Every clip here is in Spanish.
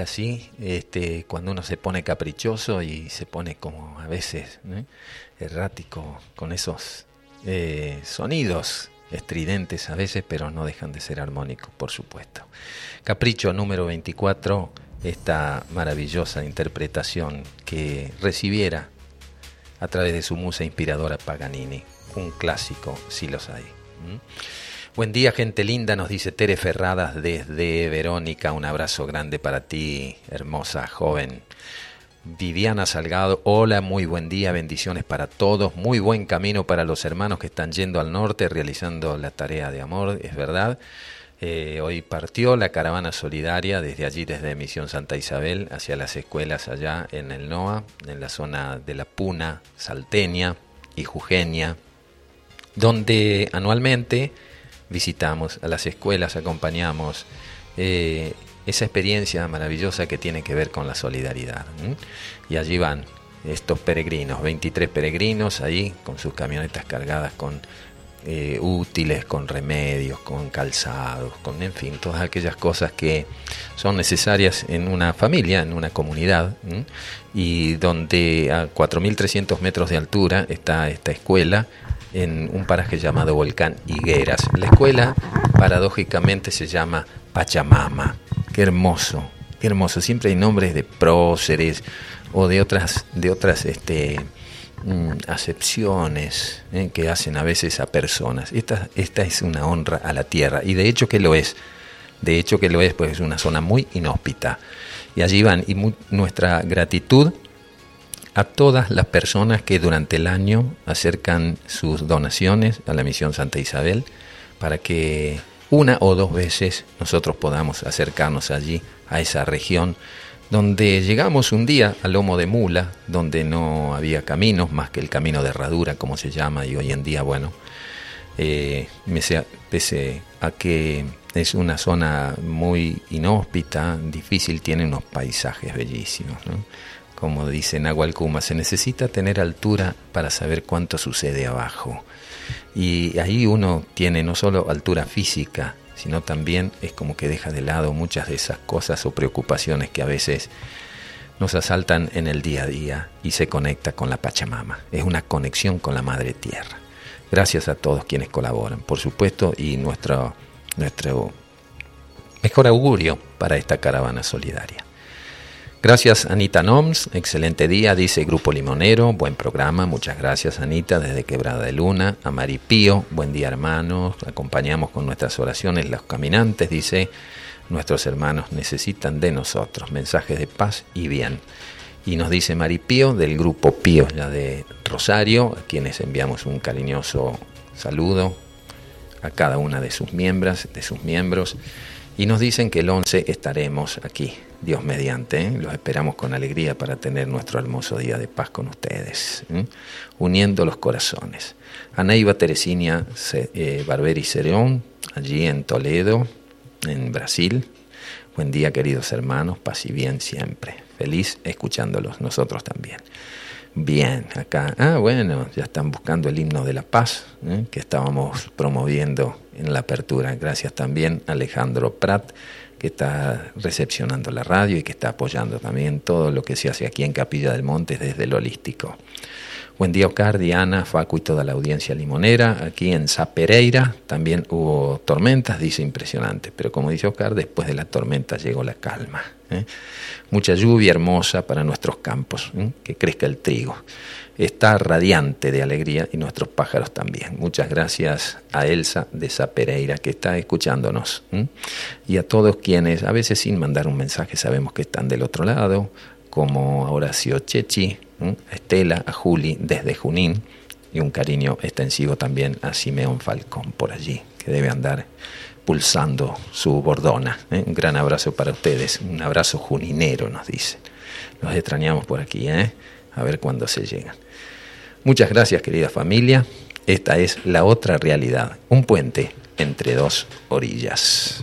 así, este, cuando uno se pone caprichoso y se pone como a veces errático con esos eh, sonidos estridentes a veces, pero no dejan de ser armónicos, por supuesto. Capricho número 24, esta maravillosa interpretación que recibiera a través de su musa inspiradora Paganini, un clásico, si los hay. Buen día, gente linda, nos dice Tere Ferradas desde Verónica. Un abrazo grande para ti, hermosa joven. Viviana Salgado, hola, muy buen día, bendiciones para todos, muy buen camino para los hermanos que están yendo al norte realizando la tarea de amor, es verdad. Eh, hoy partió la caravana solidaria desde allí, desde Misión Santa Isabel, hacia las escuelas allá en el NOA, en la zona de la Puna, Salteña y Jujeña, donde anualmente visitamos a las escuelas, acompañamos eh, esa experiencia maravillosa que tiene que ver con la solidaridad. Y allí van estos peregrinos, 23 peregrinos ahí con sus camionetas cargadas con eh, útiles, con remedios, con calzados, con en fin, todas aquellas cosas que son necesarias en una familia, en una comunidad, y donde a 4.300 metros de altura está esta escuela en un paraje llamado Volcán Higueras. La escuela, paradójicamente, se llama Pachamama. Qué hermoso, qué hermoso. Siempre hay nombres de próceres o de otras, de otras este, mm, acepciones eh, que hacen a veces a personas. Esta, esta es una honra a la tierra y de hecho que lo es. De hecho que lo es, pues es una zona muy inhóspita. Y allí van, y nuestra gratitud a todas las personas que durante el año acercan sus donaciones a la misión Santa Isabel para que una o dos veces nosotros podamos acercarnos allí a esa región donde llegamos un día a lomo de mula, donde no había caminos más que el camino de herradura, como se llama, y hoy en día, bueno, eh, pese a que es una zona muy inhóspita, difícil, tiene unos paisajes bellísimos. Como dice Nahual se necesita tener altura para saber cuánto sucede abajo. Y ahí uno tiene no solo altura física, sino también es como que deja de lado muchas de esas cosas o preocupaciones que a veces nos asaltan en el día a día y se conecta con la Pachamama. Es una conexión con la Madre Tierra. Gracias a todos quienes colaboran, por supuesto, y nuestro, nuestro mejor augurio para esta caravana solidaria. Gracias Anita Noms, excelente día, dice Grupo Limonero, buen programa, muchas gracias Anita desde Quebrada de Luna, a Maripío, buen día hermanos, acompañamos con nuestras oraciones los caminantes, dice, nuestros hermanos necesitan de nosotros, mensajes de paz y bien. Y nos dice Maripío del Grupo Pío ya de Rosario, a quienes enviamos un cariñoso saludo a cada una de sus miembros, de sus miembros, y nos dicen que el 11 estaremos aquí Dios mediante. ¿eh? Los esperamos con alegría para tener nuestro hermoso día de paz con ustedes, uniendo los corazones. Anaiba Teresinia eh, Barberi Cereón, allí en Toledo, en Brasil. Buen día, queridos hermanos, paz y bien siempre. Feliz escuchándolos, nosotros también. Bien, acá, ah, bueno, ya están buscando el himno de la paz que estábamos promoviendo en la apertura. Gracias también Alejandro Prat que está recepcionando la radio y que está apoyando también todo lo que se hace aquí en Capilla del Monte desde el holístico. Buen día, Oscar, Diana, Facu y toda la audiencia limonera. Aquí en Zapereira también hubo tormentas, dice impresionante, pero como dice Oscar, después de la tormenta llegó la calma. ¿eh? Mucha lluvia hermosa para nuestros campos, ¿eh? que crezca el trigo está radiante de alegría y nuestros pájaros también. Muchas gracias a Elsa de Zapereira que está escuchándonos y a todos quienes a veces sin mandar un mensaje sabemos que están del otro lado, como a Horacio Chechi, a Estela, a Juli desde Junín y un cariño extensivo también a Simeón Falcón por allí, que debe andar pulsando su bordona. ¿eh? Un gran abrazo para ustedes, un abrazo juninero nos dicen. Los extrañamos por aquí, ¿eh? a ver cuándo se llegan. Muchas gracias querida familia. Esta es la otra realidad, un puente entre dos orillas.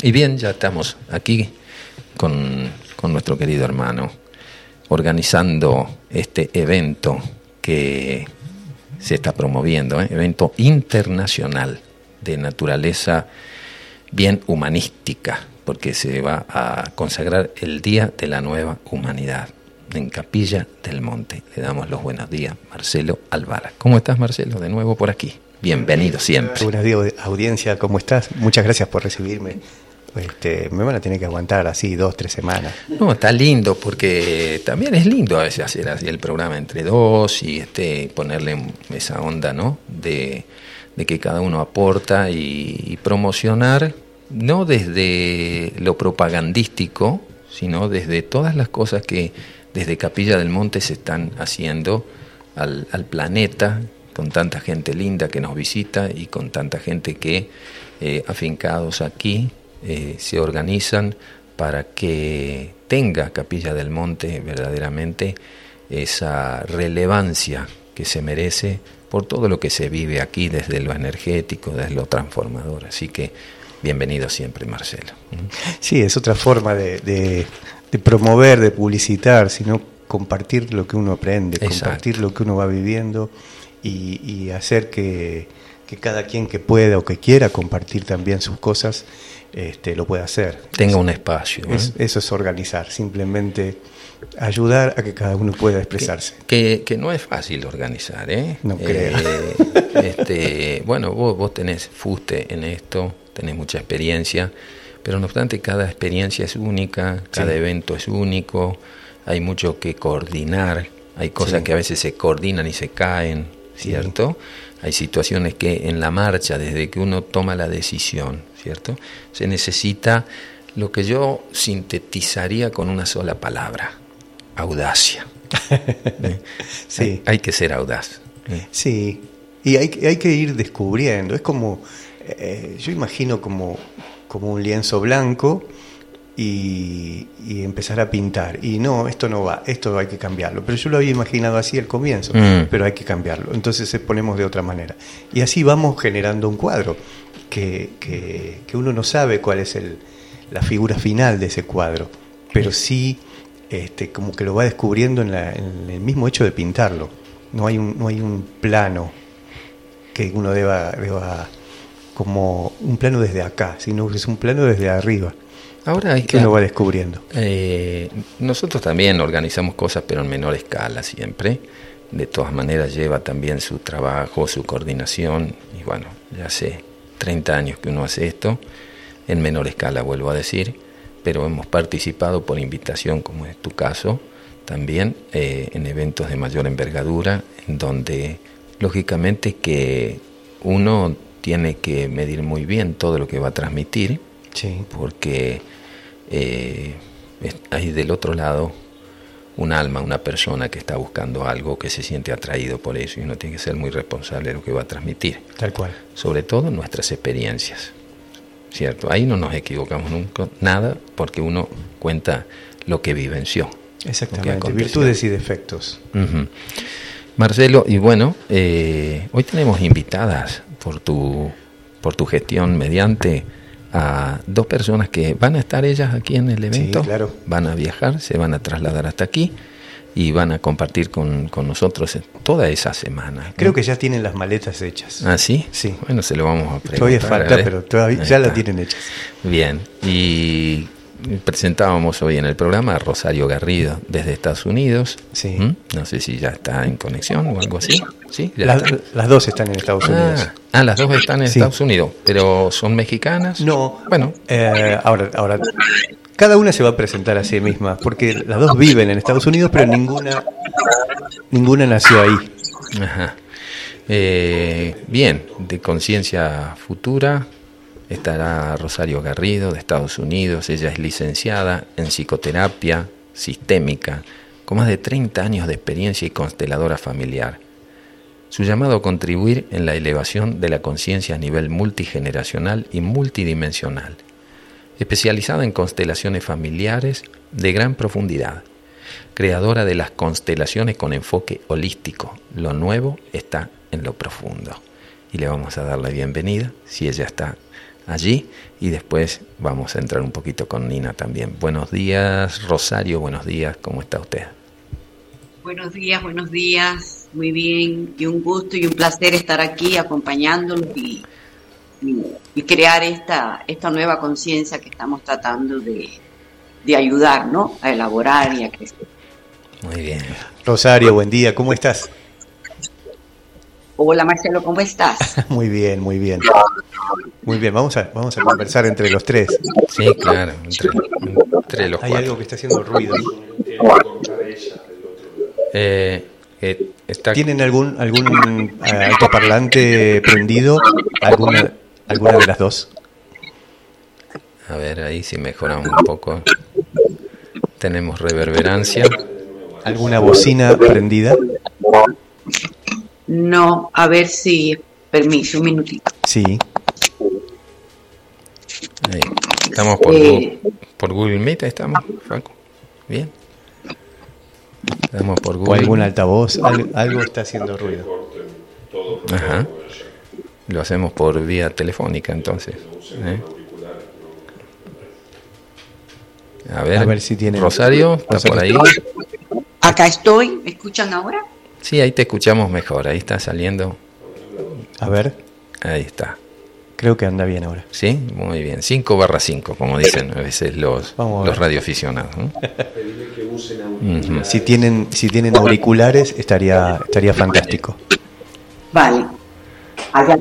Y bien, ya estamos aquí con, nuestro querido hermano, organizando este evento que se está promoviendo, ¿eh? evento internacional de naturaleza bien humanística, porque se va a consagrar el Día de la Nueva Humanidad en Capilla del Monte. Le damos los buenos días, Marcelo Alvara. ¿Cómo estás, Marcelo? De nuevo por aquí. Bienvenido siempre. Buenos días, audiencia, ¿cómo estás? Muchas gracias por recibirme. Este, me van a tener que aguantar así dos, tres semanas. No, está lindo porque también es lindo a veces hacer así el programa entre dos y este ponerle esa onda, ¿no? De, que cada uno aporta y promocionar, no desde lo propagandístico, sino desde todas las cosas que desde Capilla del Monte se están haciendo al, planeta, con tanta gente linda que nos visita y con tanta gente que, eh, afincados aquí, eh, se organizan para que tenga Capilla del Monte verdaderamente esa relevancia que se merece por todo lo que se vive aquí desde lo energético, desde lo transformador. Así que bienvenido siempre, Marcelo. Sí, es otra forma de promover, de publicitar, sino compartir lo que uno aprende, compartir lo que uno va viviendo y, hacer que, cada quien que pueda o que quiera compartir también sus cosas este, lo pueda hacer. Tenga un espacio. ¿eh? eso es organizar, simplemente ayudar a que cada uno pueda expresarse. Que, que, no es fácil organizar, ¿eh? No creo. Eh, este, bueno, vos, vos tenés fuste en esto, tenés mucha experiencia pero no obstante cada experiencia es única, cada evento es único, hay mucho que coordinar, hay cosas que a veces se coordinan y se caen, ¿cierto? Hay situaciones que en la marcha, desde que uno toma la decisión, ¿cierto? Se necesita lo que yo sintetizaría con una sola palabra, audacia. ¿Eh? sí. Hay, que ser audaz. ¿eh? Sí, y hay, hay que ir descubriendo, es como, eh, yo imagino como como un lienzo blanco y, empezar a pintar. Y no, esto no va, esto hay que cambiarlo. Pero yo lo había imaginado así al comienzo, mm. pero hay que cambiarlo. Entonces ponemos de otra manera. Y así vamos generando un cuadro que, que, uno no sabe cuál es el, la figura final de ese cuadro, pero sí este, como que lo va descubriendo en, en el mismo hecho de pintarlo. No hay un, no hay un plano que uno deba, deba como un plano desde acá, sino que es un plano desde arriba. Ahora hay que uno va descubriendo. Eh, nosotros también organizamos cosas, pero en menor escala siempre. De todas maneras lleva también su trabajo, su coordinación. Y bueno, ya hace 30 años que uno hace esto, en menor escala vuelvo a decir, pero hemos participado por invitación, como es tu caso, también eh, en eventos de mayor envergadura, en donde lógicamente que uno tiene que medir muy bien todo lo que va a transmitir, porque eh, hay del otro lado un alma, una persona que está buscando algo, que se siente atraído por eso y uno tiene que ser muy responsable de lo que va a transmitir. Tal cual. Sobre todo nuestras experiencias. ¿Cierto? Ahí no nos equivocamos nunca, nada, porque uno cuenta lo que vivenció. Exactamente, virtudes y defectos. Marcelo, y bueno, eh, hoy tenemos invitadas por tu, por tu gestión mediante a dos personas que van a estar ellas aquí en el evento, claro. van a viajar, se van a trasladar hasta aquí y van a compartir con, nosotros toda esa semana. Creo que ya tienen las maletas hechas. ¿Ah, sí? Sí. Bueno, se lo vamos a preguntar. Todavía falta, pero todavía ya las tienen hechas. Bien, y presentábamos hoy en el programa a Rosario Garrido desde Estados Unidos. Sí. ¿Mm? No sé si ya está en conexión o algo así. ¿Sí? las dos están en Estados ah, Unidos. Ah, las dos están en Estados Unidos, pero son mexicanas. No. Bueno. Eh, ahora, ahora, cada una se va a presentar a sí misma, porque las dos viven en Estados Unidos, pero ninguna, ninguna nació ahí. Ajá. Eh, bien, de conciencia futura, estará Rosario Garrido de Estados Unidos. Ella es licenciada en psicoterapia sistémica, con más de 30 años de experiencia y consteladora familiar. Su llamado a contribuir en la elevación de la conciencia a nivel multigeneracional y multidimensional, especializada en constelaciones familiares de gran profundidad, creadora de las constelaciones con enfoque holístico. Lo nuevo está en lo profundo. Y le vamos a dar la bienvenida, si ella está allí y después vamos a entrar un poquito con Nina también. Buenos días, Rosario, buenos días, ¿cómo está usted? Buenos días, buenos días, muy bien, y un gusto y un placer estar aquí acompañándolos y y, crear esta, esta nueva conciencia que estamos tratando de, de ayudar, ¿no? A elaborar y a crecer. Muy bien. Rosario, buen día, ¿cómo estás? Hola Marcelo, ¿cómo estás? muy bien, muy bien. Muy bien, vamos a, vamos a conversar entre los tres. Sí, claro, entre, los Hay algo que está haciendo ruido. Eh, eh, ¿Tienen algún algún eh, altoparlante prendido? ¿Alguna, ¿Alguna de las dos? A ver, ahí si mejoramos un poco. Tenemos reverberancia. ¿Alguna bocina prendida? No, a ver si. Permiso, un minutito. Sí. Ahí. Estamos por, eh, por Google Meet, estamos, Franco. Bien. Estamos por Google. O algún altavoz, algo, está haciendo ruido. Ajá. Lo hacemos por vía telefónica entonces. ¿eh? A ver, a ver si tiene. Rosario, ¿está por ahí? Acá estoy, ¿me escuchan ahora? Sí, ahí te escuchamos mejor, ahí está saliendo. A ver. Ahí está. Creo que anda bien ahora. Sí, muy bien. 5 barra 5, como dicen a veces los, los radioaficionados. Si tienen, si tienen auriculares, estaría, estaría fantástico. Vale. Allá.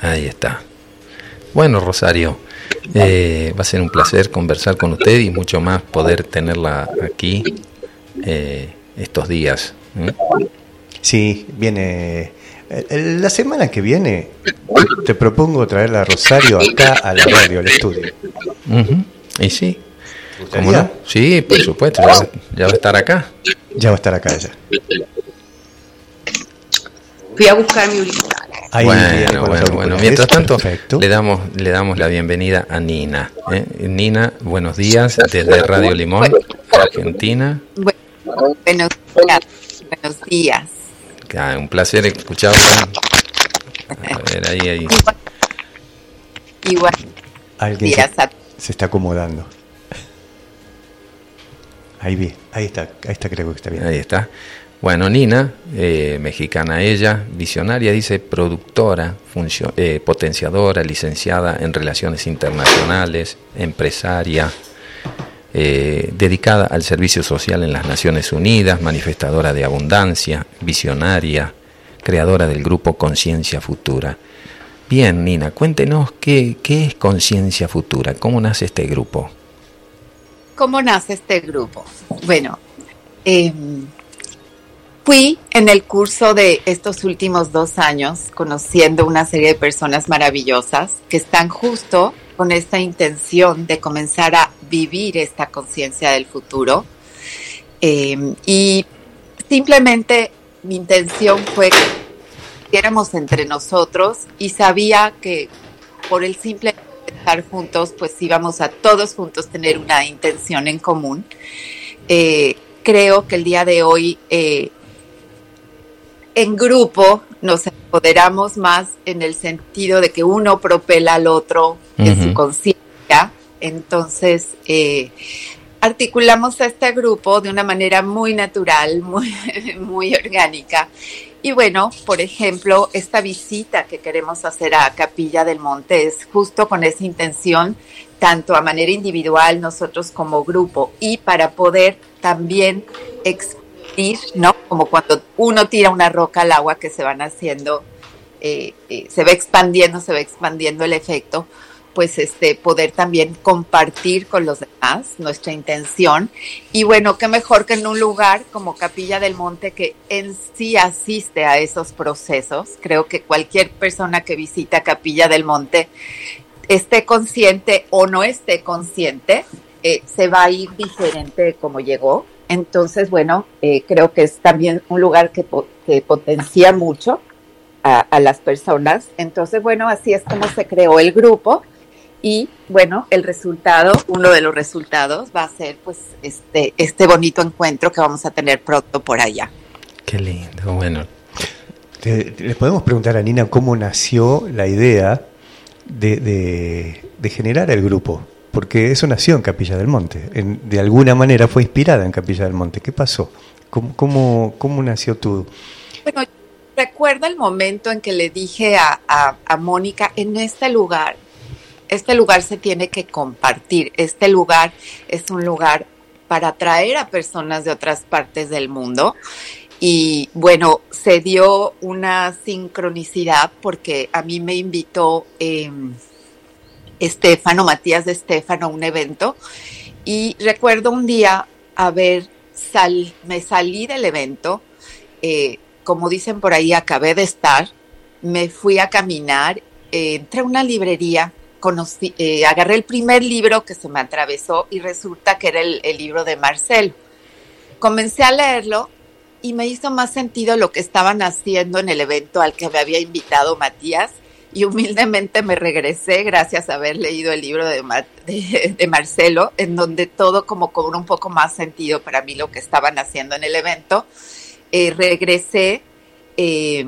Ahí está. Bueno, Rosario, eh, va a ser un placer conversar con usted y mucho más poder tenerla aquí eh, estos días. Sí, viene. Eh, la semana que viene te propongo traer a Rosario acá a la radio, al estudio. Y sí. Sí, por supuesto, ya va, a estar acá. Ya va a estar acá ella. Fui a buscar mi bueno, bueno, bueno. Mientras tanto, le damos, le damos la bienvenida a Nina. ¿eh? Nina, buenos días desde Radio Limón, Argentina. Buenos días. Buenos días. un placer escucharla. A ver, ahí, ahí. Igual. Alguien se, está acomodando. Ahí vi, ahí está, ahí está, creo que está bien. Ahí está. Bueno, Nina, eh, mexicana ella, visionaria, dice productora, eh, potenciadora, licenciada en relaciones internacionales, empresaria, eh, dedicada al servicio social en las Naciones Unidas, manifestadora de abundancia, visionaria, creadora del grupo Conciencia Futura. Bien, Nina, cuéntenos qué, qué es Conciencia Futura, cómo nace este grupo. ¿Cómo nace este grupo? Bueno, em, fui en el curso de estos últimos dos años conociendo una serie de personas maravillosas que están justo con esta intención de comenzar a vivir esta conciencia del futuro. Em, y simplemente mi intención fue que éramos entre nosotros y sabía que por el simple estar juntos, pues íbamos a todos juntos tener una intención en común. Eh, creo que el día de hoy eh, en grupo nos empoderamos más en el sentido de que uno propela al otro en su conciencia. Entonces, eh, articulamos a este grupo de una manera muy natural, muy, muy orgánica. Y bueno, por ejemplo, esta visita que queremos hacer a Capilla del Monte es justo con esa intención, tanto a manera individual, nosotros como grupo, y para poder también ¿no? Como cuando uno tira una roca al agua que se van haciendo, eh, eh, se va expandiendo, se va expandiendo el efecto, pues este, poder también compartir con los demás nuestra intención. Y bueno, qué mejor que en un lugar como Capilla del Monte que en sí asiste a esos procesos. Creo que cualquier persona que visita Capilla del Monte esté consciente o no esté consciente, eh, se va a ir diferente de como llegó. Entonces, bueno, eh, creo que es también un lugar que, potencia mucho a, las personas. Entonces, bueno, así es como se creó el grupo. Y bueno, el resultado, uno de los resultados va a ser pues este, este bonito encuentro que vamos a tener pronto por allá. Qué lindo, bueno. Le podemos preguntar a Nina cómo nació la idea de generar el grupo porque eso nació en Capilla del Monte. de alguna manera fue inspirada en Capilla del Monte. ¿Qué pasó? ¿Cómo, cómo, nació tu...? Bueno, recuerdo el momento en que le dije a, a Mónica, en este lugar, este lugar se tiene que compartir, este lugar es un lugar para atraer a personas de otras partes del mundo. Y bueno, se dio una sincronicidad porque a mí me invitó eh, Estefano, Matías de Estefano, un evento. Y recuerdo un día haber me salí del evento, eh, como dicen por ahí, acabé de estar, me fui a caminar, eh, entré a una librería, conocí, eh, agarré el primer libro que se me atravesó y resulta que era el, el libro de Marcelo. Comencé a leerlo y me hizo más sentido lo que estaban haciendo en el evento al que me había invitado Matías y humildemente me regresé gracias a haber leído el libro de, Marcelo, en donde todo como cobró un poco más sentido para mí lo que estaban haciendo en el evento. Eh, regresé y,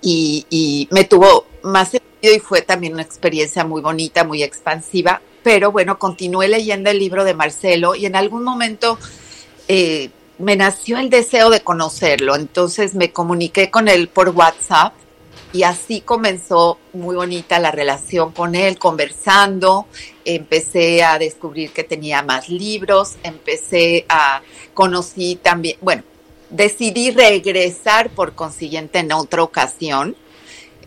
y, me tuvo más sentido y fue también una experiencia muy bonita, muy expansiva, pero bueno, continué leyendo el libro de Marcelo y en algún momento... Eh, me nació el deseo de conocerlo, entonces me comuniqué con él por WhatsApp y así comenzó muy bonita la relación con él, conversando, empecé a descubrir que tenía más libros, empecé a conocí también, bueno, decidí regresar por consiguiente en otra ocasión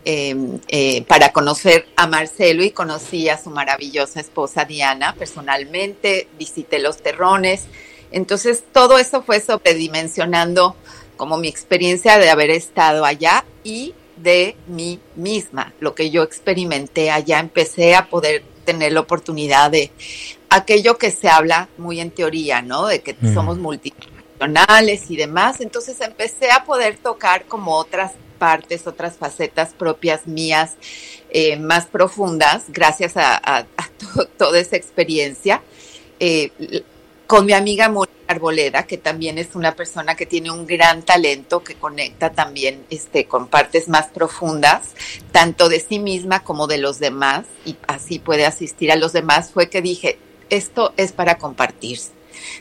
em, eh, para conocer a Marcelo y conocí a su maravillosa esposa Diana personalmente, visité los terrones, entonces todo eso fue sobredimensionando como mi experiencia de haber estado allá y de mí misma, lo que yo experimenté allá, empecé a poder tener la oportunidad de aquello que se habla muy en teoría, ¿no? De que somos multidimensionales y demás. Entonces empecé a poder tocar como otras partes, otras facetas propias mías, eh, más profundas, gracias a, toda esa experiencia. Eh, con mi amiga Mónica Arboleda, que también es una persona que tiene un gran talento, que conecta también este, con partes más profundas, tanto de sí misma como de los demás, y así puede asistir a los demás, fue que dije, esto es para compartirse.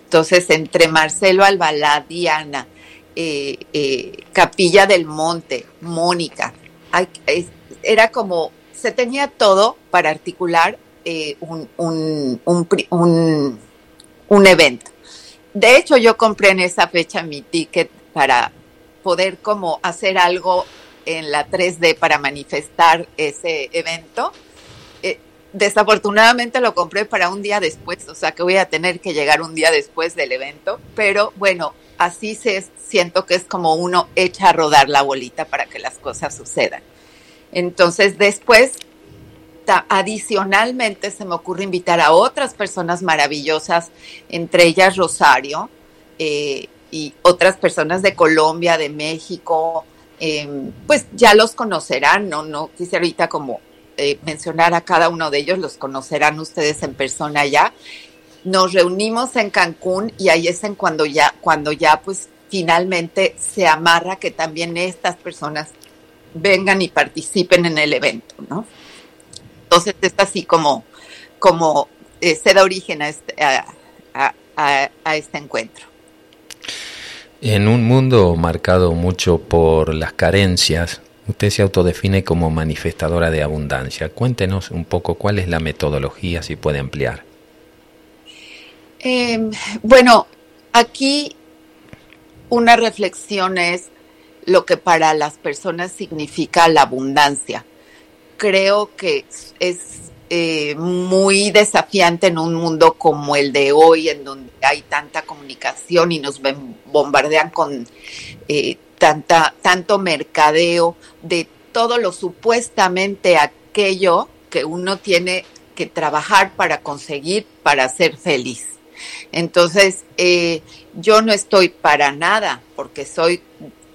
Entonces, entre Marcelo Albalá, Diana, eh, eh, Capilla del Monte, Mónica, era como, se tenía todo para articular eh, un, un, un un evento. De hecho, yo compré en esa fecha mi ticket para poder como hacer algo en la 3D para manifestar ese evento. Eh, desafortunadamente lo compré para un día después, o sea que voy a tener que llegar un día después del evento, pero bueno, así se siento que es como uno echa a rodar la bolita para que las cosas sucedan. Entonces después adicionalmente se me ocurre invitar a otras personas maravillosas, entre ellas Rosario eh, y otras personas de Colombia, de México, em, pues ya los conocerán, no, no quise ahorita como eh, mencionar a cada uno de ellos, los conocerán ustedes en persona ya. Nos reunimos en Cancún y ahí es en cuando ya, cuando ya pues finalmente se amarra que también estas personas vengan y participen en el evento, ¿no? Entonces es así como, como eh, se da origen este, a este, encuentro. En un mundo marcado mucho por las carencias, usted se autodefine como manifestadora de abundancia. Cuéntenos un poco cuál es la metodología, si puede ampliar. Em, bueno, aquí una reflexión es lo que para las personas significa la abundancia creo que es eh, muy desafiante en un mundo como el de hoy, en donde hay tanta comunicación y nos bombardean con eh, tanta, tanto mercadeo de todo lo supuestamente aquello que uno tiene que trabajar para conseguir, para ser feliz. Entonces, eh, yo no estoy para nada, porque soy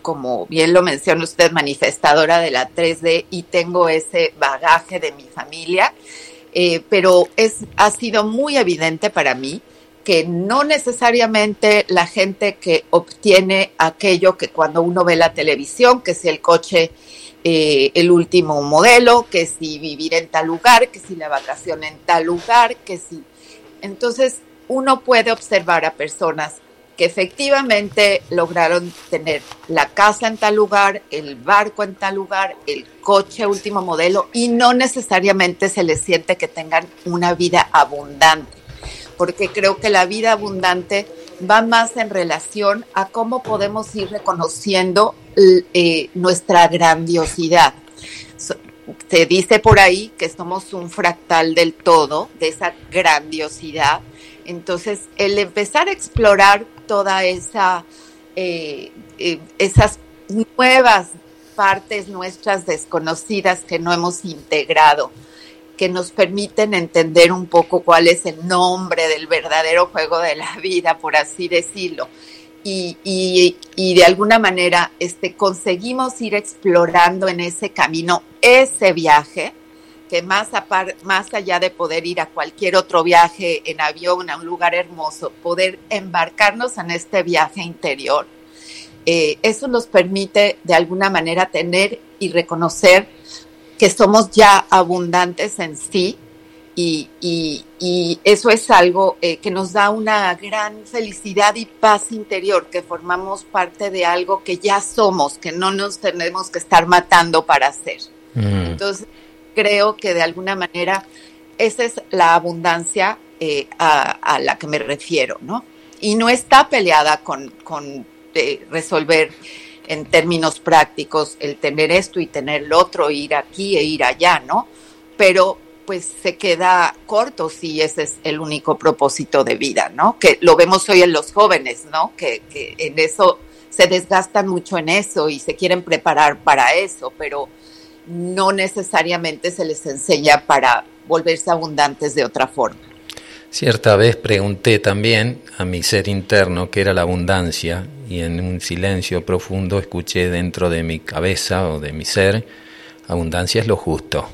como bien lo menciona usted, manifestadora de la 3D y tengo ese bagaje de mi familia, eh, pero es, ha sido muy evidente para mí que no necesariamente la gente que obtiene aquello que cuando uno ve la televisión, que si el coche, eh, el último modelo, que si vivir en tal lugar, que si la vacación en tal lugar, que si... Entonces uno puede observar a personas que efectivamente lograron tener la casa en tal lugar, el barco en tal lugar, el coche último modelo y no necesariamente se les siente que tengan una vida abundante, porque creo que la vida abundante va más en relación a cómo podemos ir reconociendo eh, nuestra grandiosidad. se dice por ahí que somos un fractal del todo, de esa grandiosidad. Entonces, el empezar a explorar toda esa, eh, eh, esas nuevas partes nuestras desconocidas que no hemos integrado, que nos permiten entender un poco cuál es el nombre del verdadero juego de la vida, por así decirlo. Y, y, de alguna manera este, conseguimos ir explorando en ese camino ese viaje, que más, más allá de poder ir a cualquier otro viaje en avión a un lugar hermoso, poder embarcarnos en este viaje interior, eh, eso nos permite de alguna manera tener y reconocer que somos ya abundantes en sí y, eso es algo eh, que nos da una gran felicidad y paz interior, que formamos parte de algo que ya somos, que no nos tenemos que estar matando para hacer. Mm. Entonces, creo que de alguna manera esa es la abundancia eh, a, la que me refiero, ¿no? Y no está peleada con, con eh, resolver en términos prácticos el tener esto y tener lo otro, ir aquí e ir allá, ¿no? Pero pues se queda corto si ese es el único propósito de vida, ¿no? Que lo vemos hoy en los jóvenes, ¿no? Que, que en eso se desgastan mucho en eso y se quieren preparar para eso, pero no necesariamente se les enseña para volverse abundantes de otra forma. Cierta vez pregunté también a mi ser interno qué era la abundancia y en un silencio profundo escuché dentro de mi cabeza o de mi ser, abundancia es lo justo,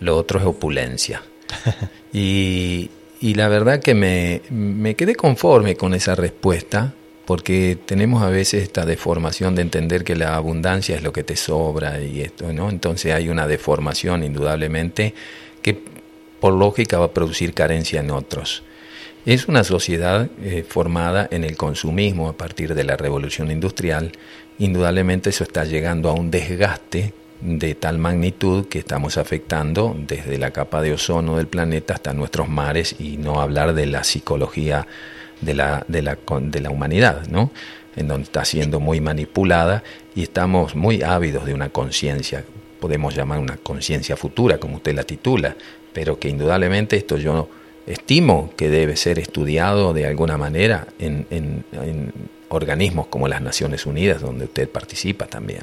lo otro es opulencia. y, y la verdad que me, me quedé conforme con esa respuesta porque tenemos a veces esta deformación de entender que la abundancia es lo que te sobra y esto, ¿no? Entonces hay una deformación indudablemente que por lógica va a producir carencia en otros. Es una sociedad eh, formada en el consumismo a partir de la revolución industrial. Indudablemente eso está llegando a un desgaste de tal magnitud que estamos afectando desde la capa de ozono del planeta hasta nuestros mares y no hablar de la psicología de la, de la, de la humanidad, ¿no? en donde está siendo muy manipulada y estamos muy ávidos de una conciencia, podemos llamar una conciencia futura, como usted la titula, pero que indudablemente esto yo estimo que debe ser estudiado de alguna manera en, organismos como las Naciones Unidas, donde usted participa también.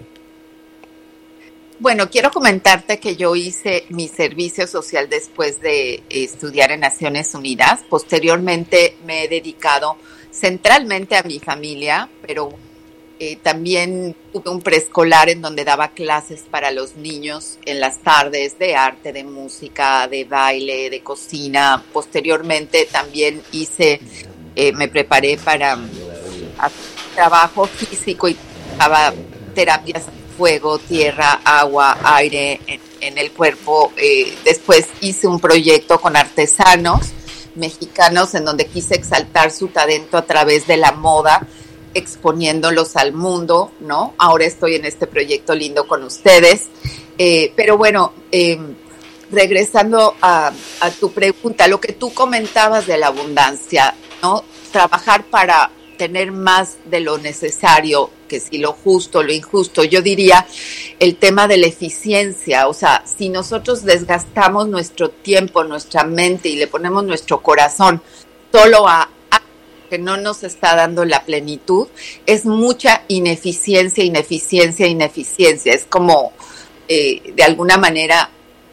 Bueno, quiero comentarte que yo hice mi servicio social después de estudiar en Naciones Unidas. Posteriormente me he dedicado centralmente a mi familia, pero eh, también tuve un preescolar en donde daba clases para los niños en las tardes de arte, de música, de baile, de cocina. Posteriormente también hice, eh, me preparé para trabajo físico y daba terapias fuego, tierra, agua, aire en, el cuerpo. Eh, después hice un proyecto con artesanos mexicanos en donde quise exaltar su talento a través de la moda exponiéndolos al mundo, ¿no? Ahora estoy en este proyecto lindo con ustedes. Eh, pero bueno, em, regresando a, a, tu pregunta, lo que tú comentabas de la abundancia, ¿no? Trabajar para tener más de lo necesario, que si lo justo, lo injusto, yo diría el tema de la eficiencia, o sea, si nosotros desgastamos nuestro tiempo, nuestra mente y le ponemos nuestro corazón solo a que no nos está dando la plenitud, es mucha ineficiencia, ineficiencia, ineficiencia. Es como, eh, de alguna manera,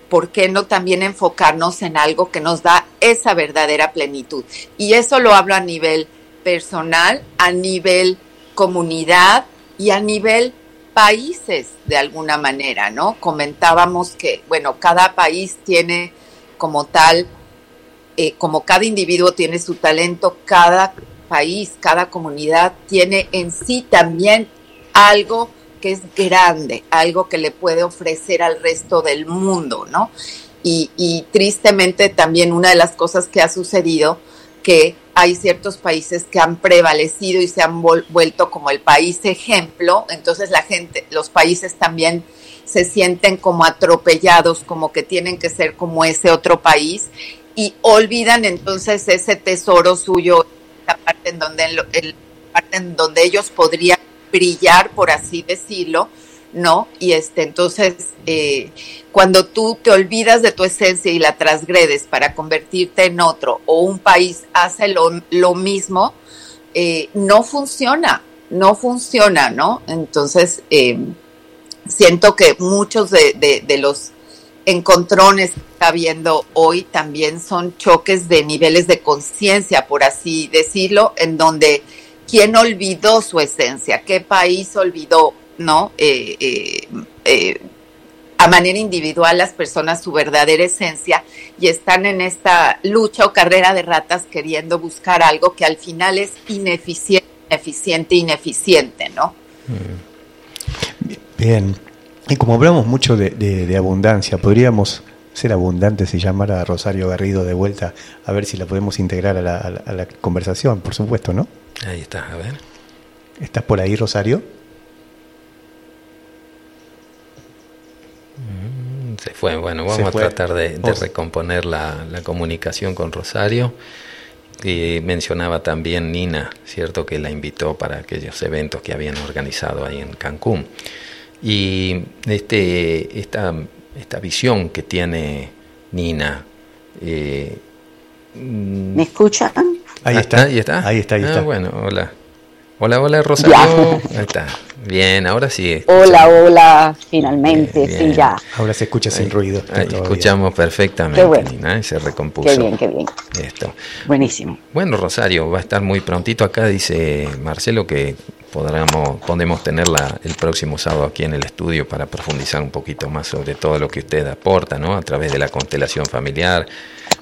¿por qué no también enfocarnos en algo que nos da esa verdadera plenitud? Y eso lo hablo a nivel personal, a nivel comunidad y a nivel países, de alguna manera, ¿no? Comentábamos que, bueno, cada país tiene como tal eh, como cada individuo tiene su talento, cada país, cada comunidad tiene en sí también algo que es grande, algo que le puede ofrecer al resto del mundo, ¿no? Y, tristemente también una de las cosas que ha sucedido que hay ciertos países que han prevalecido y se han vuelto como el país ejemplo, entonces la gente, los países también se sienten como atropellados, como que tienen que ser como ese otro país y olvidan entonces ese tesoro suyo, la parte en donde, el, parte en donde ellos podrían brillar, por así decirlo, ¿no? Y este, entonces, eh, cuando tú te olvidas de tu esencia y la transgredes para convertirte en otro, o un país hace lo, mismo, eh, no funciona, no funciona, ¿no? Entonces, eh, siento que muchos de, de, los encontrones que está viendo hoy también son choques de niveles de conciencia, por así decirlo, en donde quién olvidó su esencia, qué país olvidó, ¿no? Eh, eh, eh, a manera individual las personas su verdadera esencia y están en esta lucha o carrera de ratas queriendo buscar algo que al final es ineficiente, ineficiente, ineficiente, ¿no? Bien, y como hablamos mucho de, abundancia, podríamos ser abundantes y llamar a Rosario Garrido de vuelta a ver si la podemos integrar a la, a la conversación, por supuesto, ¿no? Ahí está, a ver. ¿Estás por ahí, Rosario? Se fue, bueno, vamos a tratar de, recomponer la, comunicación con Rosario. Y mencionaba también Nina, cierto, que la invitó para aquellos eventos que habían organizado ahí en Cancún. Y este, esta, esta visión que tiene Nina. Eh, ¿Me escuchan? Ahí está. Ahí está. Ahí está, ahí está. Ah, bueno, hola. Hola, hola, Rosario. Ahí está. Bien, ahora sí. Hola, hola, finalmente, sí, ya. Ahora se escucha sin ruido. escuchamos perfectamente, qué se recompuso. Qué bien, qué bien. Esto. Buenísimo. Bueno, Rosario, va a estar muy prontito acá, dice Marcelo, que podremos, podemos tenerla el próximo sábado aquí en el estudio para profundizar un poquito más sobre todo lo que usted aporta, ¿no? A través de la constelación familiar,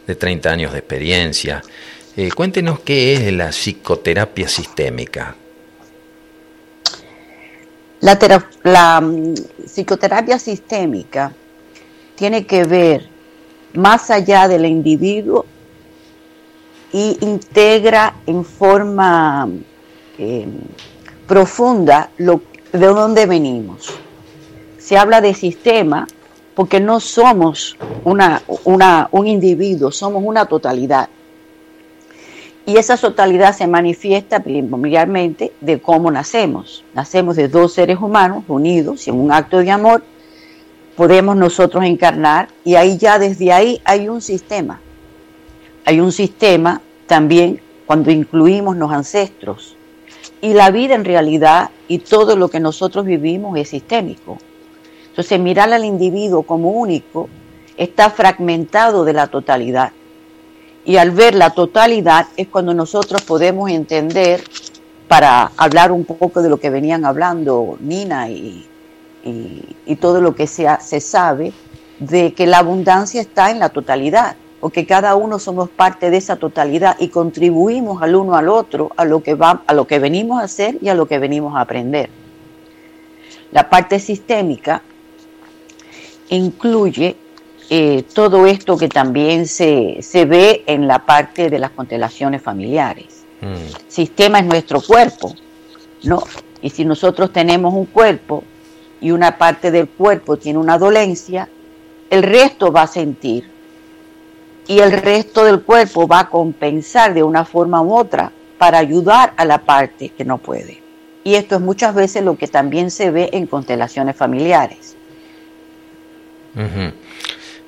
de 30 años de experiencia. Eh, cuéntenos qué es la psicoterapia sistémica. La, mm, psicoterapia sistémica tiene que ver más allá del individuo y integra en forma em, profunda lo, de dónde venimos. Se habla de sistema porque no somos una, un individuo, somos una totalidad. Y esa totalidad se manifiesta primordialmente de cómo nacemos. Nacemos de dos seres humanos unidos y en un acto de amor podemos nosotros encarnar y ahí ya desde ahí hay un sistema. Hay un sistema también cuando incluimos los ancestros. Y la vida en realidad y todo lo que nosotros vivimos es sistémico. Entonces mirar al individuo como único está fragmentado de la totalidad. Y al ver la totalidad es cuando nosotros podemos entender, para hablar un poco de lo que venían hablando Nina y, todo lo que se, se sabe, de que la abundancia está en la totalidad, porque cada uno somos parte de esa totalidad y contribuimos al uno al otro a lo que va, a lo que venimos a hacer y a lo que venimos a aprender. La parte sistémica incluye eh, todo esto que también se, ve en la parte de las constelaciones familiares. Mm. Sistema es nuestro cuerpo, ¿no? Y si nosotros tenemos un cuerpo y una parte del cuerpo tiene una dolencia, el resto va a sentir y el resto del cuerpo va a compensar de una forma u otra para ayudar a la parte que no puede. Y esto es muchas veces lo que también se ve en constelaciones familiares.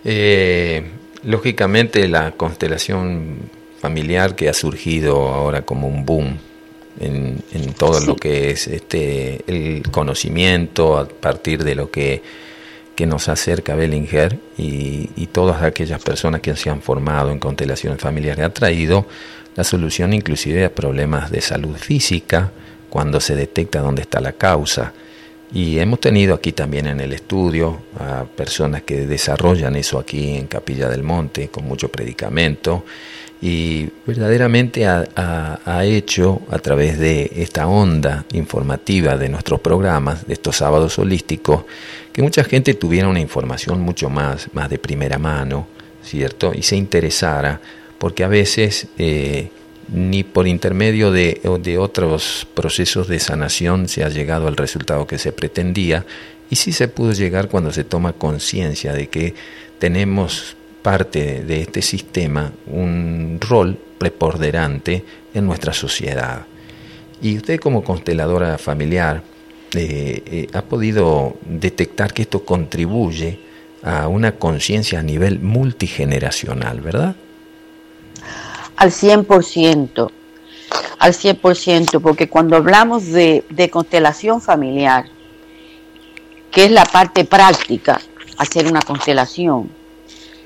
Eh, lógicamente la constelación familiar que ha surgido ahora como un boom en, todo lo que es este el conocimiento a partir de lo que, que nos acerca Bellinger y, y, todas aquellas personas que se han formado en constelaciones familiares ha traído la solución inclusive a problemas de salud física cuando se detecta dónde está la causa y hemos tenido aquí también en el estudio a personas que desarrollan eso aquí en Capilla del Monte con mucho predicamento y verdaderamente ha, hecho a través de esta onda informativa de nuestros programas, de estos sábados holísticos, que mucha gente tuviera una información mucho más, más de primera mano, ¿cierto? Y se interesara, porque a veces eh, ni por intermedio de, de otros procesos de sanación se ha llegado al resultado que se pretendía, y sí se pudo llegar cuando se toma conciencia de que tenemos parte de este sistema un rol preponderante en nuestra sociedad. Y usted como consteladora familiar eh, eh, ha podido detectar que esto contribuye a una conciencia a nivel multigeneracional, ¿verdad? Al 100%, al 100%, porque cuando hablamos de, de constelación familiar, que es la parte práctica, hacer una constelación.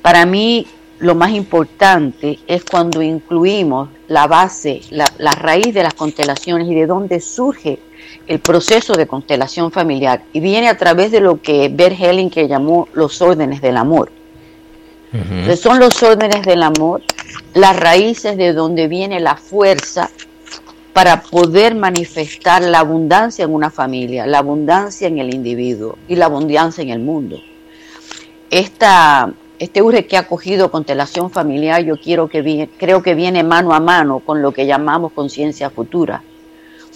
Para mí lo más importante es cuando incluimos la base, la, raíz de las constelaciones y de dónde surge el proceso de constelación familiar. Y viene a través de lo que Bert que llamó los órdenes del amor. Son los órdenes del amor las raíces de donde viene la fuerza para poder manifestar la abundancia en una familia, la abundancia en el individuo y la abundancia en el mundo. Esta, este urge que ha cogido constelación familiar, yo quiero que creo que viene mano a mano con lo que llamamos conciencia futura.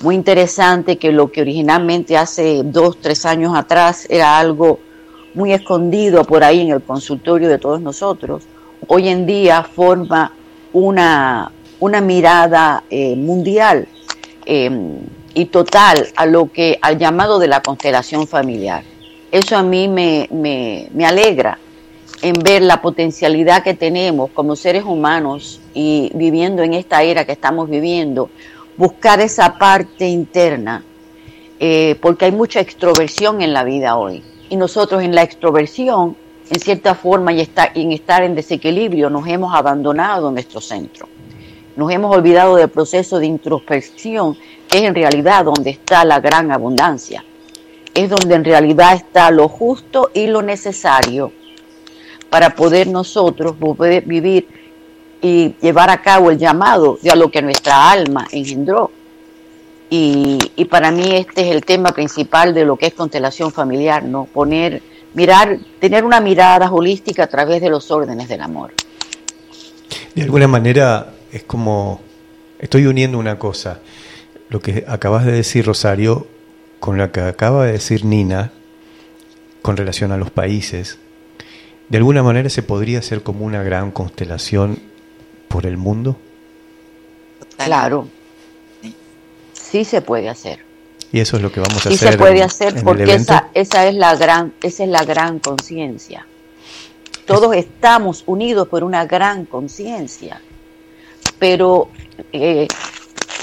Muy interesante que lo que originalmente hace dos, tres años atrás era algo muy escondido por ahí en el consultorio de todos nosotros, hoy en día forma una, una mirada eh, mundial em, y total a lo que al llamado de la constelación familiar. Eso a mí me, me, alegra en ver la potencialidad que tenemos como seres humanos y viviendo en esta era que estamos viviendo, buscar esa parte interna, eh, porque hay mucha extroversión en la vida hoy. Y nosotros en la extroversión, en cierta forma, y en estar en desequilibrio, nos hemos abandonado nuestro centro. Nos hemos olvidado del proceso de introspección, que es en realidad donde está la gran abundancia. Es donde en realidad está lo justo y lo necesario para poder nosotros vivir y llevar a cabo el llamado de a lo que nuestra alma engendró. Y, y, para mí este es el tema principal de lo que es constelación familiar, ¿no? Poner, mirar, tener una mirada holística a través de los órdenes del amor. De alguna manera es como, estoy uniendo una cosa, lo que acabas de decir Rosario, con lo que acaba de decir Nina, con relación a los países, de alguna manera se podría hacer como una gran constelación por el mundo. Claro, sí se puede hacer. Y eso es lo que vamos a hacer. Sí se puede hacer porque esa, esa es la gran, esa es la gran conciencia. Todos estamos unidos por una gran conciencia pero eh,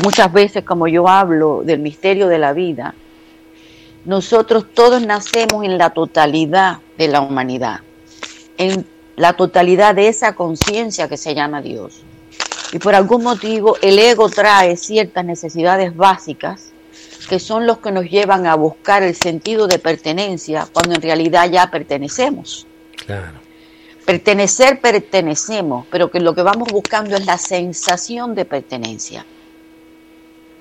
muchas veces como yo hablo del misterio de la vida, nosotros todos nacemos en la totalidad de la humanidad, en la totalidad de esa conciencia que se llama Dios. Y por algún motivo el ego trae ciertas necesidades básicas que son los que nos llevan a buscar el sentido de pertenencia cuando en realidad ya pertenecemos. Claro. Pertenecer, pertenecemos, pero que lo que vamos buscando es la sensación de pertenencia.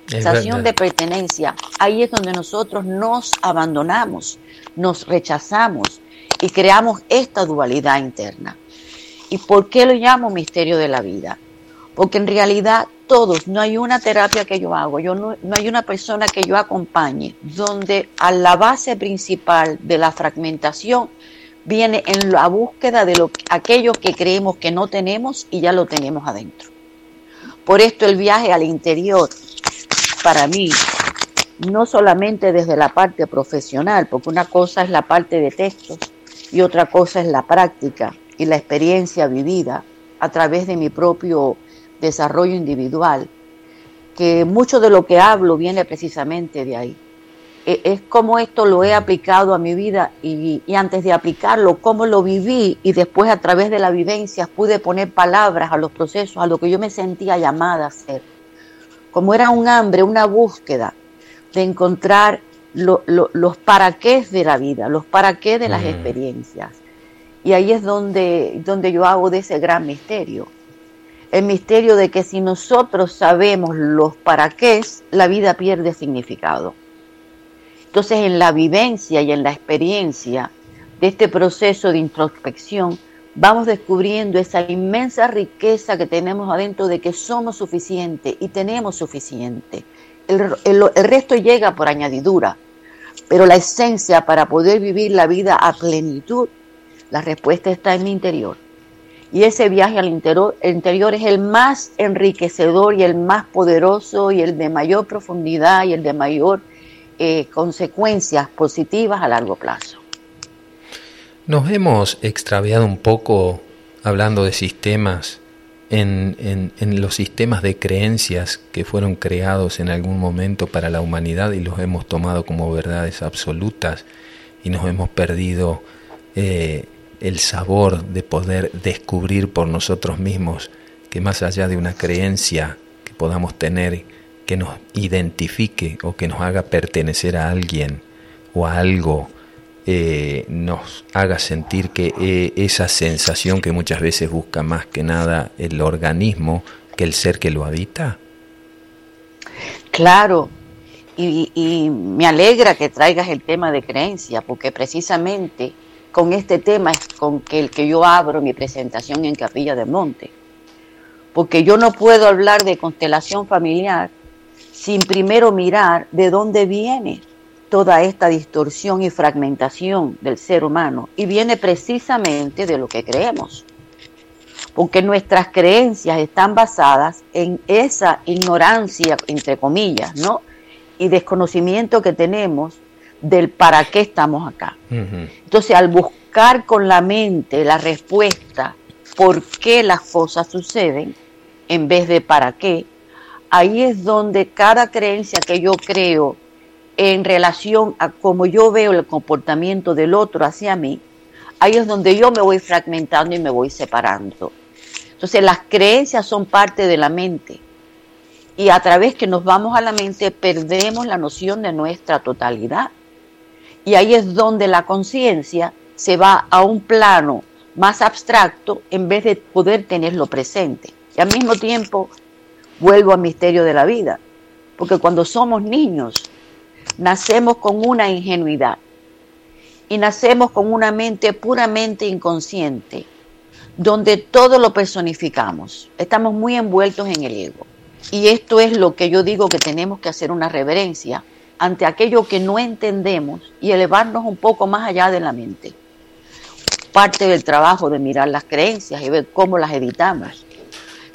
sensación de pertenencia. Ahí es donde nosotros nos abandonamos, nos rechazamos y creamos esta dualidad interna. ¿Y por qué lo llamo misterio de la vida? Porque en realidad todos, no hay una terapia que yo hago, yo no, no hay una persona que yo acompañe, donde a la base principal de la fragmentación viene en la búsqueda de lo, aquello que creemos que no tenemos y ya lo tenemos adentro. Por esto el viaje al interior, para mí, no solamente desde la parte profesional, porque una cosa es la parte de textos y otra cosa es la práctica y la experiencia vivida a través de mi propio desarrollo individual, que mucho de lo que hablo viene precisamente de ahí. E, es como esto lo he aplicado a mi vida y, antes de aplicarlo, cómo lo viví y después a través de la vivencia pude poner palabras a los procesos, a lo que yo me sentía llamada a hacer. Como era un hambre, una búsqueda de encontrar los para qué de la vida, los para qué de las mm. experiencias. Y ahí es donde, donde yo hago de ese gran misterio. El misterio de que si nosotros sabemos los para qué, la vida pierde significado entonces, en la vivencia y en la experiencia de este proceso de introspección, vamos descubriendo esa inmensa riqueza que tenemos adentro de que somos suficientes y tenemos suficiente. El, el, resto llega por añadidura, pero la esencia para poder vivir la vida a plenitud, la respuesta está en mi interior. Y ese viaje al interior, es el más enriquecedor y el más poderoso y el de mayor profundidad y el de mayor eh, consecuencias positivas a largo plazo. Nos hemos extraviado un poco hablando de sistemas en, en, los sistemas de creencias que fueron creados en algún momento para la humanidad y los hemos tomado como verdades absolutas y nos hemos perdido eh, el sabor de poder descubrir por nosotros mismos que más allá de una creencia que podamos tener que nos identifique o que nos haga pertenecer a alguien o a algo, eh, nos haga sentir que eh, esa sensación que muchas veces busca más que nada el organismo que el ser que lo habita? Claro, y, y me alegra que traigas el tema de creencia, porque precisamente con este tema es con que el que yo abro mi presentación en Capilla de Monte. Porque yo no puedo hablar de constelación familiar sin primero mirar de dónde viene toda esta distorsión y fragmentación del ser humano. Y viene precisamente de lo que creemos. Porque nuestras creencias están basadas en esa ignorancia, entre comillas, ¿no? Y desconocimiento que tenemos del para qué estamos acá. Entonces, al buscar con la mente la respuesta por qué las cosas suceden, en vez de para qué, ahí es donde cada creencia que yo creo en relación a cómo yo veo el comportamiento del otro hacia mí, ahí es donde yo me voy fragmentando y me voy separando. Entonces las creencias son parte de la mente y a través que nos vamos a la mente perdemos la noción de nuestra totalidad. Y ahí es donde la conciencia se va a un plano más abstracto en vez de poder tenerlo presente. Y al mismo tiempo vuelvo al misterio de la vida, porque cuando somos niños nacemos con una ingenuidad y nacemos con una mente puramente inconsciente, donde todo lo personificamos. Estamos muy envueltos en el ego. Y esto es lo que yo digo que tenemos que hacer una reverencia ante aquello que no entendemos y elevarnos un poco más allá de la mente. Parte del trabajo de mirar las creencias y ver cómo las editamos,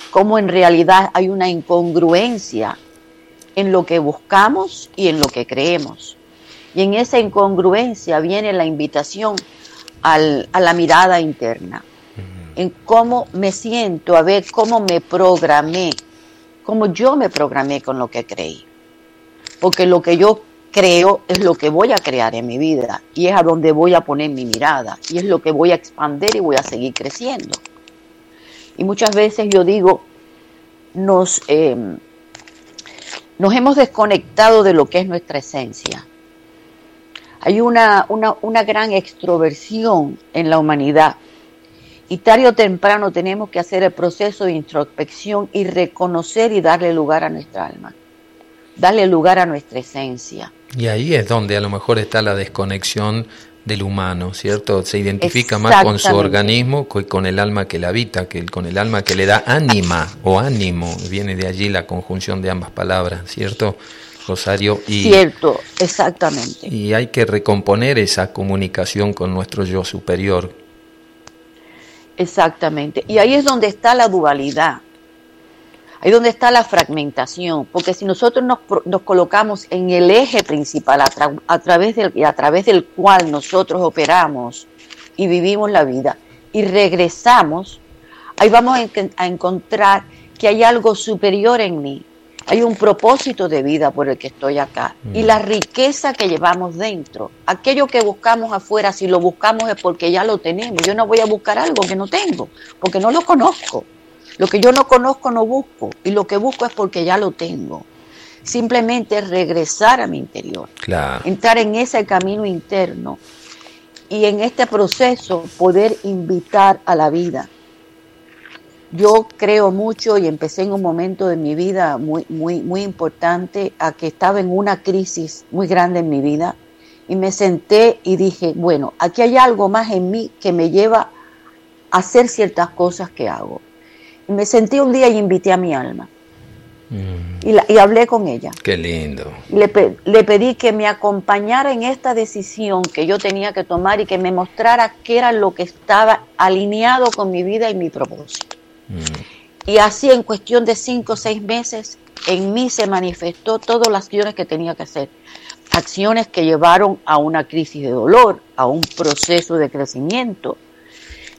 cómo en realidad hay una incongruencia en lo que buscamos y en lo que creemos. Y en esa incongruencia viene la invitación a la mirada interna, en cómo me siento, a ver cómo me programé, cómo yo me programé con lo que creí porque lo que yo creo es lo que voy a crear en mi vida y es a donde voy a poner mi mirada y es lo que voy a expandir y voy a seguir creciendo. Y muchas veces yo digo, nos, em, nos hemos desconectado de lo que es nuestra esencia. Hay una, una, una gran extroversión en la humanidad y tarde o temprano tenemos que hacer el proceso de introspección y reconocer y darle lugar a nuestra alma darle lugar a nuestra esencia. Y ahí es donde a lo mejor está la desconexión del humano, ¿cierto? Se identifica más con su organismo que con el alma que la habita, que con el alma que le da ánima o ánimo. Viene de allí la conjunción de ambas palabras, ¿cierto? Rosario. Y, Cierto, exactamente. Y hay que recomponer esa comunicación con nuestro yo superior. Exactamente. Y ahí es donde está la dualidad. Ahí donde está la fragmentación, porque si nosotros nos, nos colocamos en el eje principal a, través del, a través del cual nosotros operamos y vivimos la vida y regresamos, ahí vamos a, encontrar que hay algo superior en mí, hay un propósito de vida por el que estoy acá y la riqueza que llevamos dentro. Aquello que buscamos afuera, si lo buscamos es porque ya lo tenemos. Yo no voy a buscar algo que no tengo, porque no lo conozco. Lo que yo no conozco no busco y lo que busco es porque ya lo tengo. Simplemente regresar a mi interior, entrar en ese camino interno y en este proceso poder invitar a la vida. Yo creo mucho y empecé en un momento de mi vida muy, muy, muy importante a que estaba en una crisis muy grande en mi vida y me senté y dije, bueno, aquí hay algo más en mí que me lleva hacer ciertas cosas que hago. Me sentí un día y invité a mi alma. Mm. Y, hablé con ella. Qué lindo. Le, le, pedí que me acompañara en esta decisión que yo tenía que tomar y que me mostrara qué era lo que estaba alineado con mi vida y mi propósito. Mm. Y así en cuestión de cinco o seis meses, en mí se manifestó todas las acciones que tenía que hacer. Acciones que llevaron a una crisis de dolor, a un proceso de crecimiento,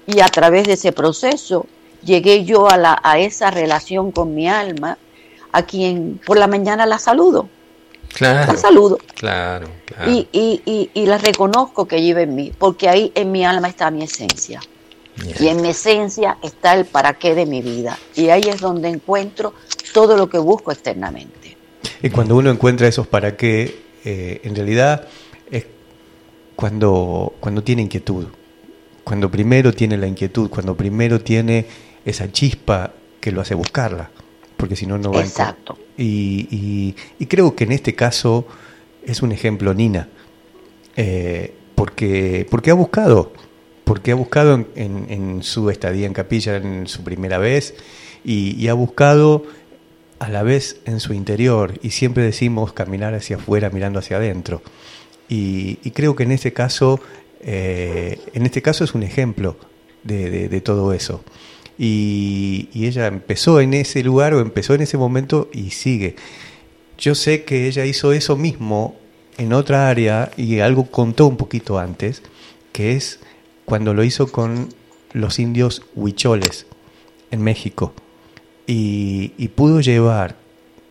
y a través de ese proceso llegué yo a, la, a esa relación con mi alma, a quien por la mañana la saludo. Claro. La saludo. Claro, claro. Y, y, y, la reconozco que vive en mí, porque ahí en mi alma está mi esencia. Y en mi esencia está el para qué de mi vida. Y ahí es donde encuentro todo lo que busco externamente. Y cuando uno encuentra esos para qué, eh, en realidad es cuando, cuando tiene inquietud cuando primero tiene la inquietud, cuando primero tiene esa chispa que lo hace buscarla, porque si no, no va Exacto. Y, y, creo que en este caso es un ejemplo Nina, eh, porque, porque ha buscado, porque ha buscado en, su estadía en capilla en su primera vez y, ha buscado a la vez en su interior y siempre decimos caminar hacia afuera mirando hacia adentro. Y, y creo que en este caso eh, en este caso es un ejemplo de, todo eso. Y, ella empezó en ese lugar o empezó en ese momento y sigue. Yo sé que ella hizo eso mismo en otra área y algo contó un poquito antes, que es cuando lo hizo con los indios huicholes en México. Y, y pudo llevar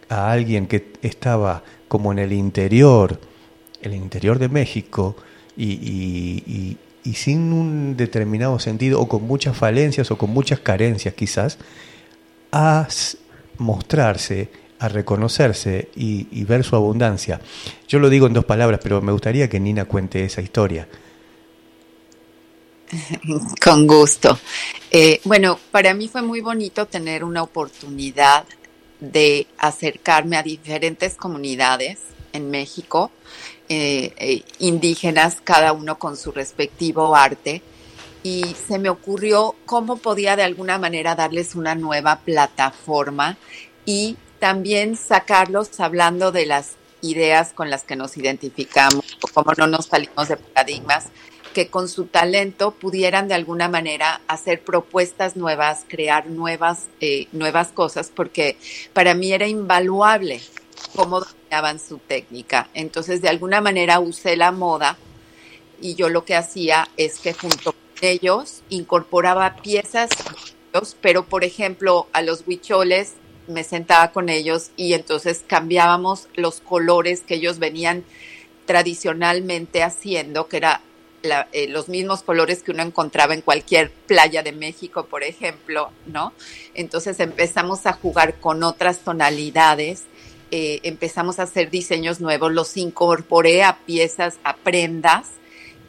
a alguien que estaba como en el interior, el interior de México, y, sin un determinado sentido o con muchas falencias o con muchas carencias quizás, a mostrarse, a reconocerse y, ver su abundancia. Yo lo digo en dos palabras, pero me gustaría que Nina cuente esa historia. Con gusto. Eh, bueno, para mí fue muy bonito tener una oportunidad de acercarme a diferentes comunidades en México eh, eh, indígenas, cada uno con su respectivo arte, y se me ocurrió cómo podía de alguna manera darles una nueva plataforma y también sacarlos hablando de las ideas con las que nos identificamos, o cómo no nos salimos de paradigmas, que con su talento pudieran de alguna manera hacer propuestas nuevas, crear nuevas, eh, nuevas cosas, porque para mí era invaluable cómo dominaban su técnica. Entonces, de alguna manera usé la moda y yo lo que hacía es que junto con ellos incorporaba piezas, pero por ejemplo, a los huicholes me sentaba con ellos y entonces cambiábamos los colores que ellos venían tradicionalmente haciendo, que era eh, los mismos colores que uno encontraba en cualquier playa de México, por ejemplo, ¿no? Entonces empezamos a jugar con otras tonalidades eh, empezamos a hacer diseños nuevos, los incorporé a piezas, a prendas.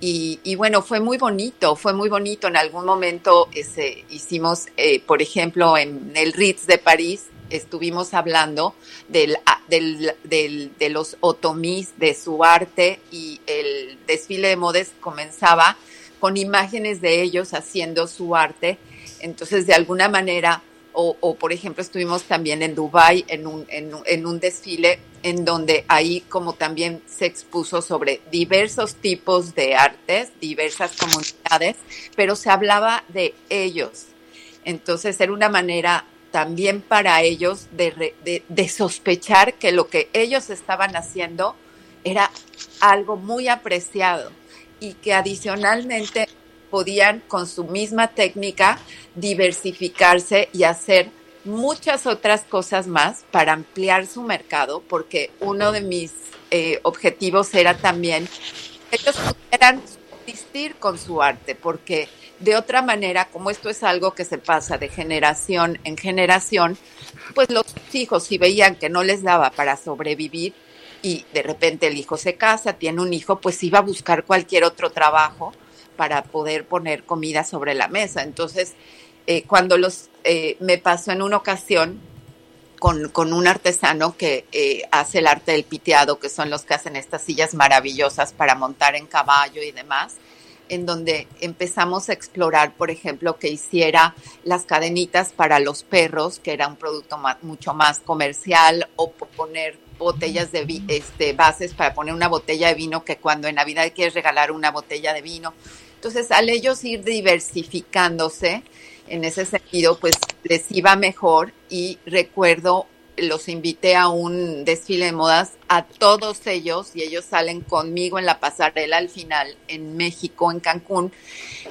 Y, bueno, fue muy bonito, fue muy bonito. En algún momento ese, hicimos, eh, por ejemplo, en el Ritz de París, estuvimos hablando del, ah, del, del, de los otomís, de su arte y el desfile de modas comenzaba con imágenes de ellos haciendo su arte. Entonces, de alguna manera, o, por ejemplo, estuvimos también en Dubái en un, en, un desfile en donde ahí como también se expuso sobre diversos tipos de artes, diversas comunidades, pero se hablaba de ellos. Entonces era una manera también para ellos de, de, de sospechar que lo que ellos estaban haciendo era algo muy apreciado y que adicionalmente podían con su misma técnica diversificarse y hacer muchas otras cosas más para ampliar su mercado, porque uno de mis eh, objetivos era también que ellos pudieran subsistir con su arte, porque de otra manera, como esto es algo que se pasa de generación en generación, pues los hijos si veían que no les daba para sobrevivir y de repente el hijo se casa, tiene un hijo, pues iba a buscar cualquier otro trabajo para poder poner comida sobre la mesa. Entonces, eh, cuando los eh, me pasó en una ocasión con, con un artesano que eh, hace el arte del piteado, que son los que hacen estas sillas maravillosas para montar en caballo y demás, en donde empezamos a explorar, por ejemplo, que hiciera las cadenitas para los perros, que era un producto mucho más comercial, o poner botellas de este, bases para poner una botella de vino, que cuando en Navidad quieres regalar una botella de vino. Entonces, al ellos ir diversificándose, en ese sentido, pues les iba mejor y recuerdo los invité a un desfile de modas a todos ellos y ellos salen conmigo en la pasarela al final en México, en Cancún.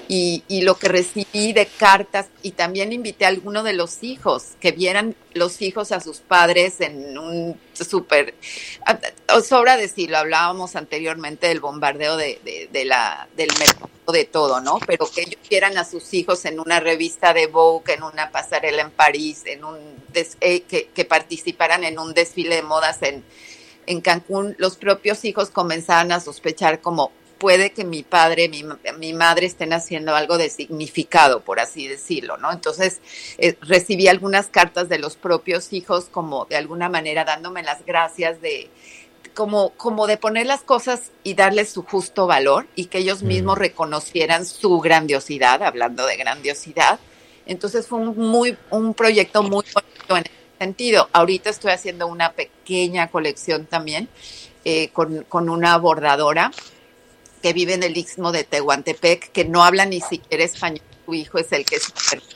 Y, y lo que recibí de cartas y también invité a alguno de los hijos que vieran los hijos a sus padres en un súper, sobra decirlo, hablábamos anteriormente del bombardeo de, de, la, del mercado de todo, ¿no? Pero que ellos vieran a sus hijos en una revista de Vogue, en una pasarela en París, en un eh, que, que, participaran en un desfile de modas en, en Cancún, los propios hijos comenzaban a sospechar como puede que mi padre, mi, mi, madre estén haciendo algo de significado, por así decirlo, ¿no? Entonces eh, recibí algunas cartas de los propios hijos como de alguna manera dándome las gracias de como, como de poner las cosas y darles su justo valor y que ellos mismos mm. reconocieran su grandiosidad, hablando de grandiosidad. Entonces fue un, muy, un proyecto muy bonito en ese sentido. Ahorita estoy haciendo una pequeña colección también eh, con, con una bordadora que vive en el istmo de Tehuantepec, que no habla ni siquiera español. Su hijo es el que es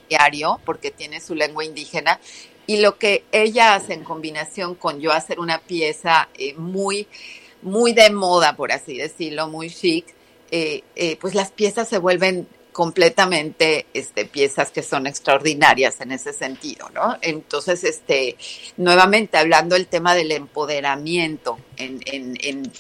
diario porque tiene su lengua indígena. Y lo que ella hace en combinación con yo hacer una pieza eh, muy, muy de moda, por así decirlo, muy chic, eh, pues las piezas se vuelven completamente este, piezas que son extraordinarias en ese sentido, ¿no? Entonces, este, nuevamente hablando del tema del empoderamiento en, en, en,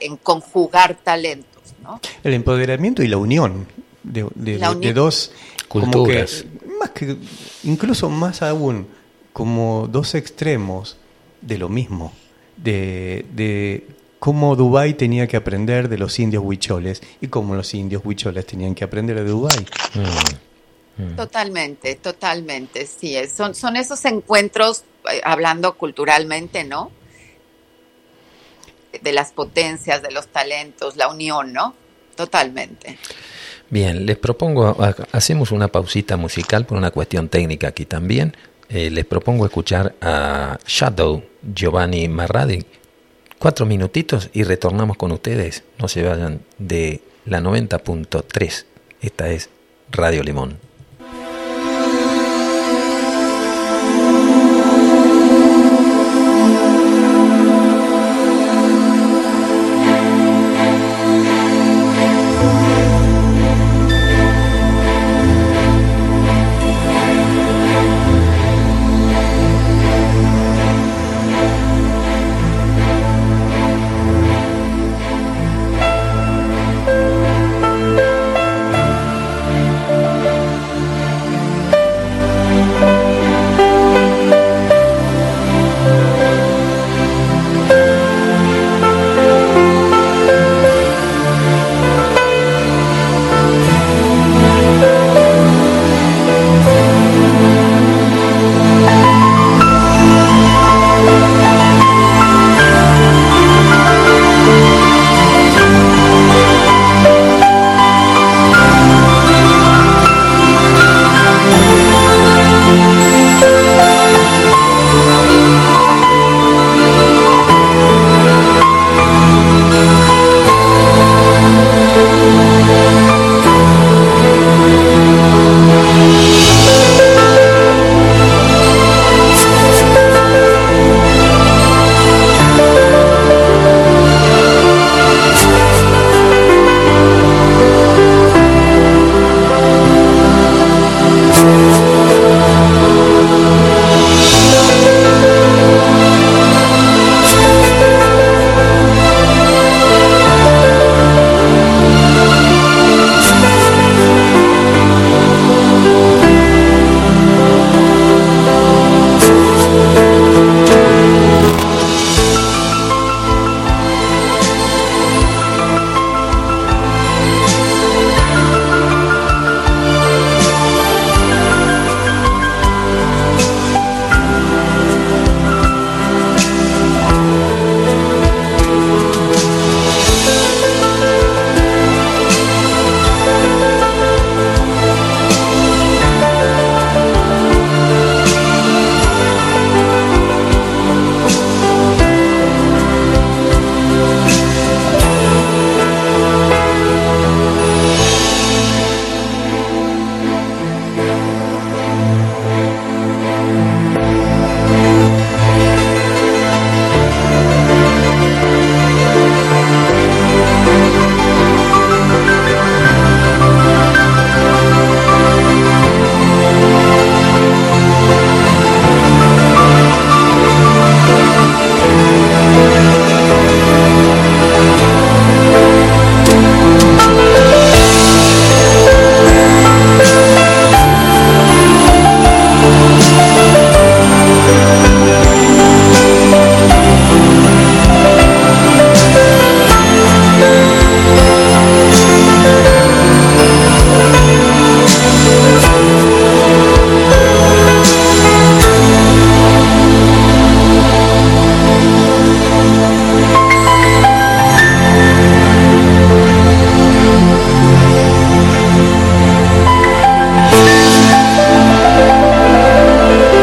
en conjugar talentos, ¿no? El empoderamiento y la unión de, de, dos culturas. más que, incluso más aún, como dos extremos de lo mismo, de, de cómo Dubái tenía que aprender de los indios huicholes y cómo los indios huicholes tenían que aprender de Dubái. Mm, mm. Totalmente, totalmente, sí. Son, son esos encuentros, eh, hablando culturalmente, ¿no? De las potencias, de los talentos, la unión, ¿no? Totalmente. Bien, les propongo, hacemos una pausita musical por una cuestión técnica aquí también. Eh, les propongo escuchar a Shadow Giovanni Marradi cuatro minutitos y retornamos con ustedes. No se vayan de la 90.3. Esta es Radio Limón.